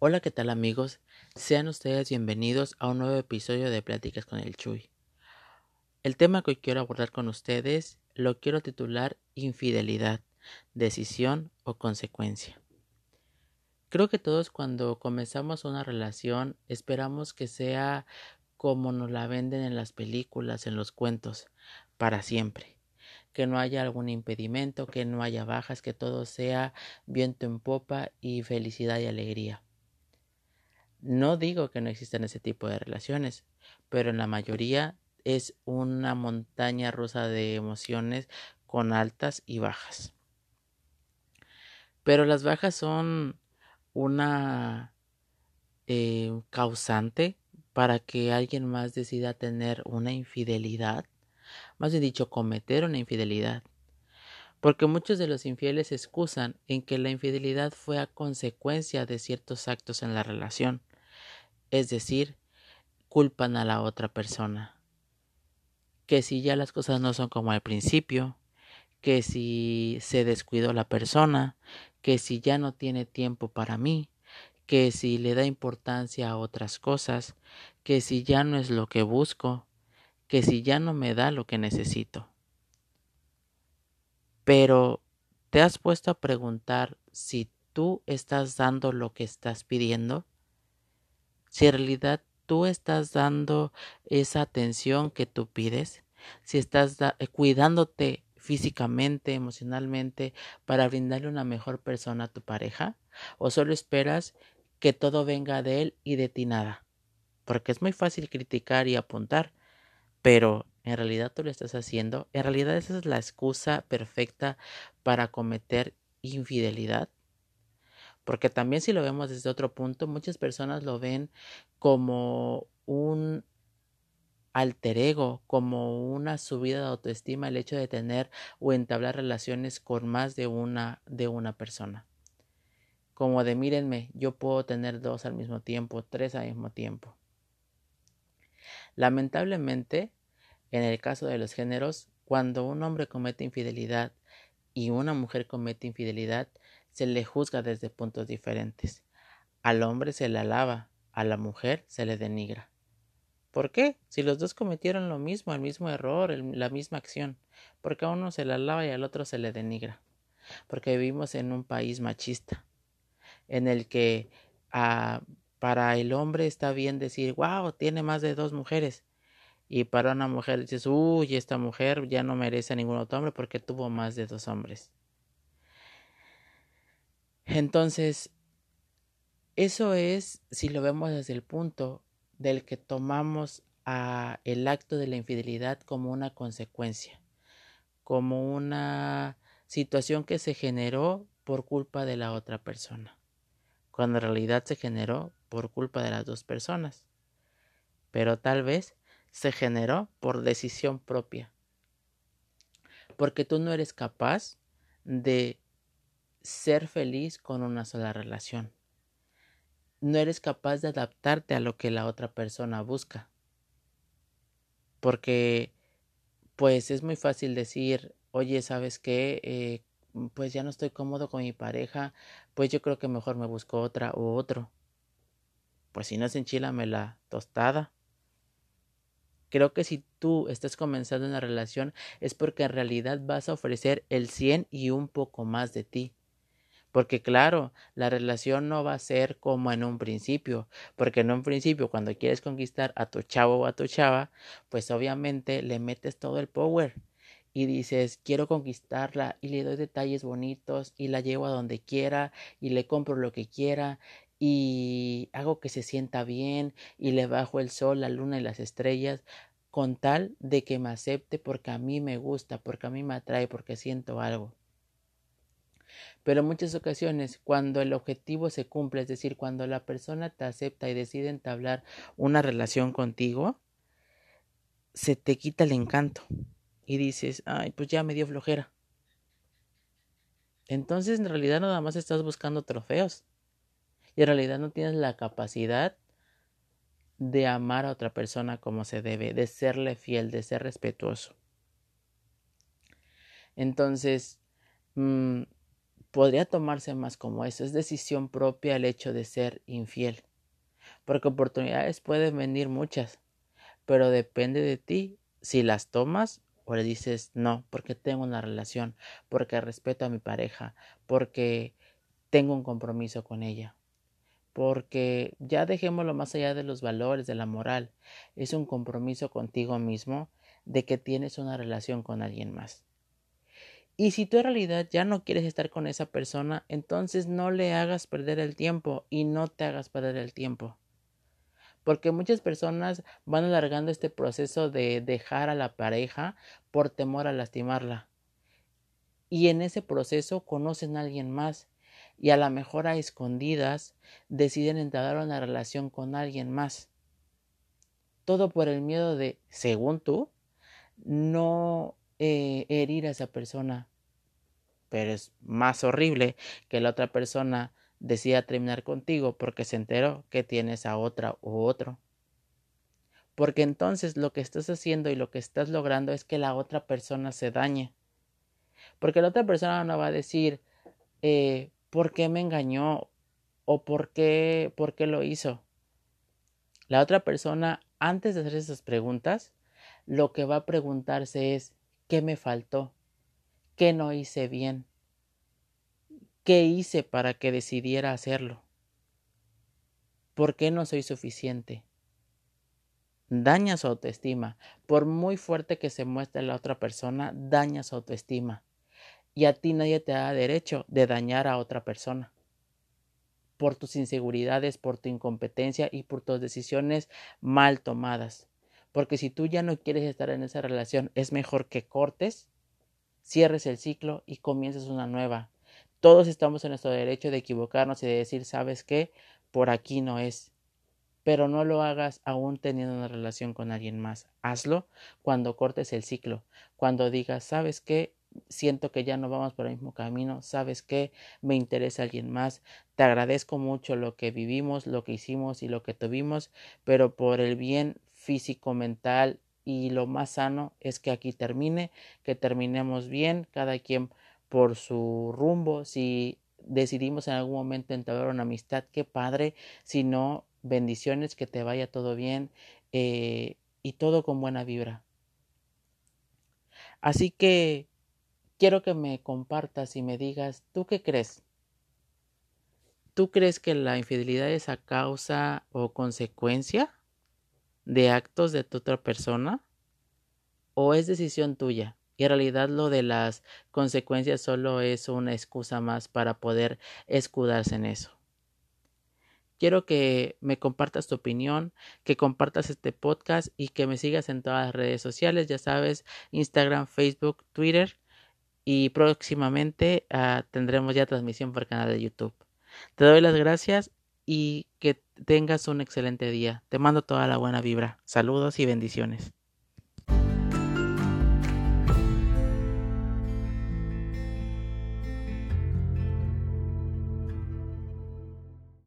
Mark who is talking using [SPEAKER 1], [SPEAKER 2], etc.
[SPEAKER 1] Hola, ¿qué tal amigos? Sean ustedes bienvenidos a un nuevo episodio de Pláticas con el Chuy. El tema que hoy quiero abordar con ustedes lo quiero titular Infidelidad, decisión o consecuencia. Creo que todos cuando comenzamos una relación esperamos que sea como nos la venden en las películas, en los cuentos, para siempre que no haya algún impedimento, que no haya bajas, que todo sea viento en popa y felicidad y alegría. No digo que no existan ese tipo de relaciones, pero en la mayoría es una montaña rusa de emociones con altas y bajas. Pero las bajas son una eh, causante para que alguien más decida tener una infidelidad más bien dicho, cometer una infidelidad. Porque muchos de los infieles excusan en que la infidelidad fue a consecuencia de ciertos actos en la relación, es decir, culpan a la otra persona. Que si ya las cosas no son como al principio, que si se descuidó la persona, que si ya no tiene tiempo para mí, que si le da importancia a otras cosas, que si ya no es lo que busco, que si ya no me da lo que necesito. Pero, ¿te has puesto a preguntar si tú estás dando lo que estás pidiendo? Si en realidad tú estás dando esa atención que tú pides, si estás eh, cuidándote físicamente, emocionalmente, para brindarle una mejor persona a tu pareja, o solo esperas que todo venga de él y de ti nada. Porque es muy fácil criticar y apuntar, pero en realidad tú lo estás haciendo, en realidad esa es la excusa perfecta para cometer infidelidad. Porque también si lo vemos desde otro punto, muchas personas lo ven como un alter ego, como una subida de autoestima el hecho de tener o entablar relaciones con más de una de una persona. Como de mírenme, yo puedo tener dos al mismo tiempo, tres al mismo tiempo. Lamentablemente, en el caso de los géneros, cuando un hombre comete infidelidad y una mujer comete infidelidad, se le juzga desde puntos diferentes. Al hombre se le alaba, a la mujer se le denigra. ¿Por qué? Si los dos cometieron lo mismo, el mismo error, la misma acción, porque a uno se le alaba y al otro se le denigra. Porque vivimos en un país machista, en el que ah, para el hombre está bien decir, wow, tiene más de dos mujeres. Y para una mujer dices, uy, esta mujer ya no merece a ningún otro hombre porque tuvo más de dos hombres. Entonces, eso es, si lo vemos desde el punto del que tomamos el acto de la infidelidad como una consecuencia, como una situación que se generó por culpa de la otra persona, cuando en realidad se generó por culpa de las dos personas. Pero tal vez se generó por decisión propia. Porque tú no eres capaz de ser feliz con una sola relación. No eres capaz de adaptarte a lo que la otra persona busca. Porque, pues es muy fácil decir, oye, ¿sabes qué? Eh, pues ya no estoy cómodo con mi pareja, pues yo creo que mejor me busco otra u otro. Pues si no es enchilame la tostada. Creo que si tú estás comenzando una relación es porque en realidad vas a ofrecer el 100 y un poco más de ti. Porque claro, la relación no va a ser como en un principio, porque en un principio cuando quieres conquistar a tu chavo o a tu chava, pues obviamente le metes todo el power y dices, quiero conquistarla y le doy detalles bonitos y la llevo a donde quiera y le compro lo que quiera y hago que se sienta bien y le bajo el sol, la luna y las estrellas con tal de que me acepte porque a mí me gusta, porque a mí me atrae, porque siento algo. Pero en muchas ocasiones, cuando el objetivo se cumple, es decir, cuando la persona te acepta y decide entablar una relación contigo, se te quita el encanto y dices, ay, pues ya me dio flojera. Entonces, en realidad nada más estás buscando trofeos y en realidad no tienes la capacidad de amar a otra persona como se debe, de serle fiel, de ser respetuoso. Entonces, mm, podría tomarse más como eso, es decisión propia el hecho de ser infiel. Porque oportunidades pueden venir muchas, pero depende de ti si las tomas o le dices no, porque tengo una relación, porque respeto a mi pareja, porque tengo un compromiso con ella. Porque ya dejémoslo más allá de los valores, de la moral. Es un compromiso contigo mismo de que tienes una relación con alguien más. Y si tú en realidad ya no quieres estar con esa persona, entonces no le hagas perder el tiempo y no te hagas perder el tiempo. Porque muchas personas van alargando este proceso de dejar a la pareja por temor a lastimarla. Y en ese proceso conocen a alguien más y a lo mejor a escondidas deciden entrar en una relación con alguien más. Todo por el miedo de, según tú, no eh, herir a esa persona. Pero es más horrible que la otra persona decida terminar contigo porque se enteró que tienes a otra u otro. Porque entonces lo que estás haciendo y lo que estás logrando es que la otra persona se dañe. Porque la otra persona no va a decir eh, por qué me engañó o por qué, por qué lo hizo. La otra persona, antes de hacer esas preguntas, lo que va a preguntarse es ¿qué me faltó? ¿Qué no hice bien? ¿Qué hice para que decidiera hacerlo? ¿Por qué no soy suficiente? Daña su autoestima. Por muy fuerte que se muestre la otra persona, daña su autoestima. Y a ti nadie te da derecho de dañar a otra persona. Por tus inseguridades, por tu incompetencia y por tus decisiones mal tomadas. Porque si tú ya no quieres estar en esa relación, es mejor que cortes, cierres el ciclo y comiences una nueva. Todos estamos en nuestro derecho de equivocarnos y de decir, ¿sabes qué? Por aquí no es. Pero no lo hagas aún teniendo una relación con alguien más. Hazlo cuando cortes el ciclo, cuando digas, ¿sabes qué? Siento que ya no vamos por el mismo camino, ¿sabes qué? Me interesa alguien más. Te agradezco mucho lo que vivimos, lo que hicimos y lo que tuvimos, pero por el bien físico, mental y lo más sano es que aquí termine, que terminemos bien, cada quien por su rumbo. Si decidimos en algún momento entablar una amistad, qué padre. Si no, bendiciones, que te vaya todo bien eh, y todo con buena vibra. Así que quiero que me compartas y me digas, ¿tú qué crees? ¿Tú crees que la infidelidad es a causa o consecuencia de actos de tu otra persona? ¿O es decisión tuya? Y en realidad lo de las consecuencias solo es una excusa más para poder escudarse en eso. Quiero que me compartas tu opinión, que compartas este podcast y que me sigas en todas las redes sociales, ya sabes, Instagram, Facebook, Twitter y próximamente uh, tendremos ya transmisión por canal de YouTube. Te doy las gracias y que tengas un excelente día. Te mando toda la buena vibra. Saludos y bendiciones.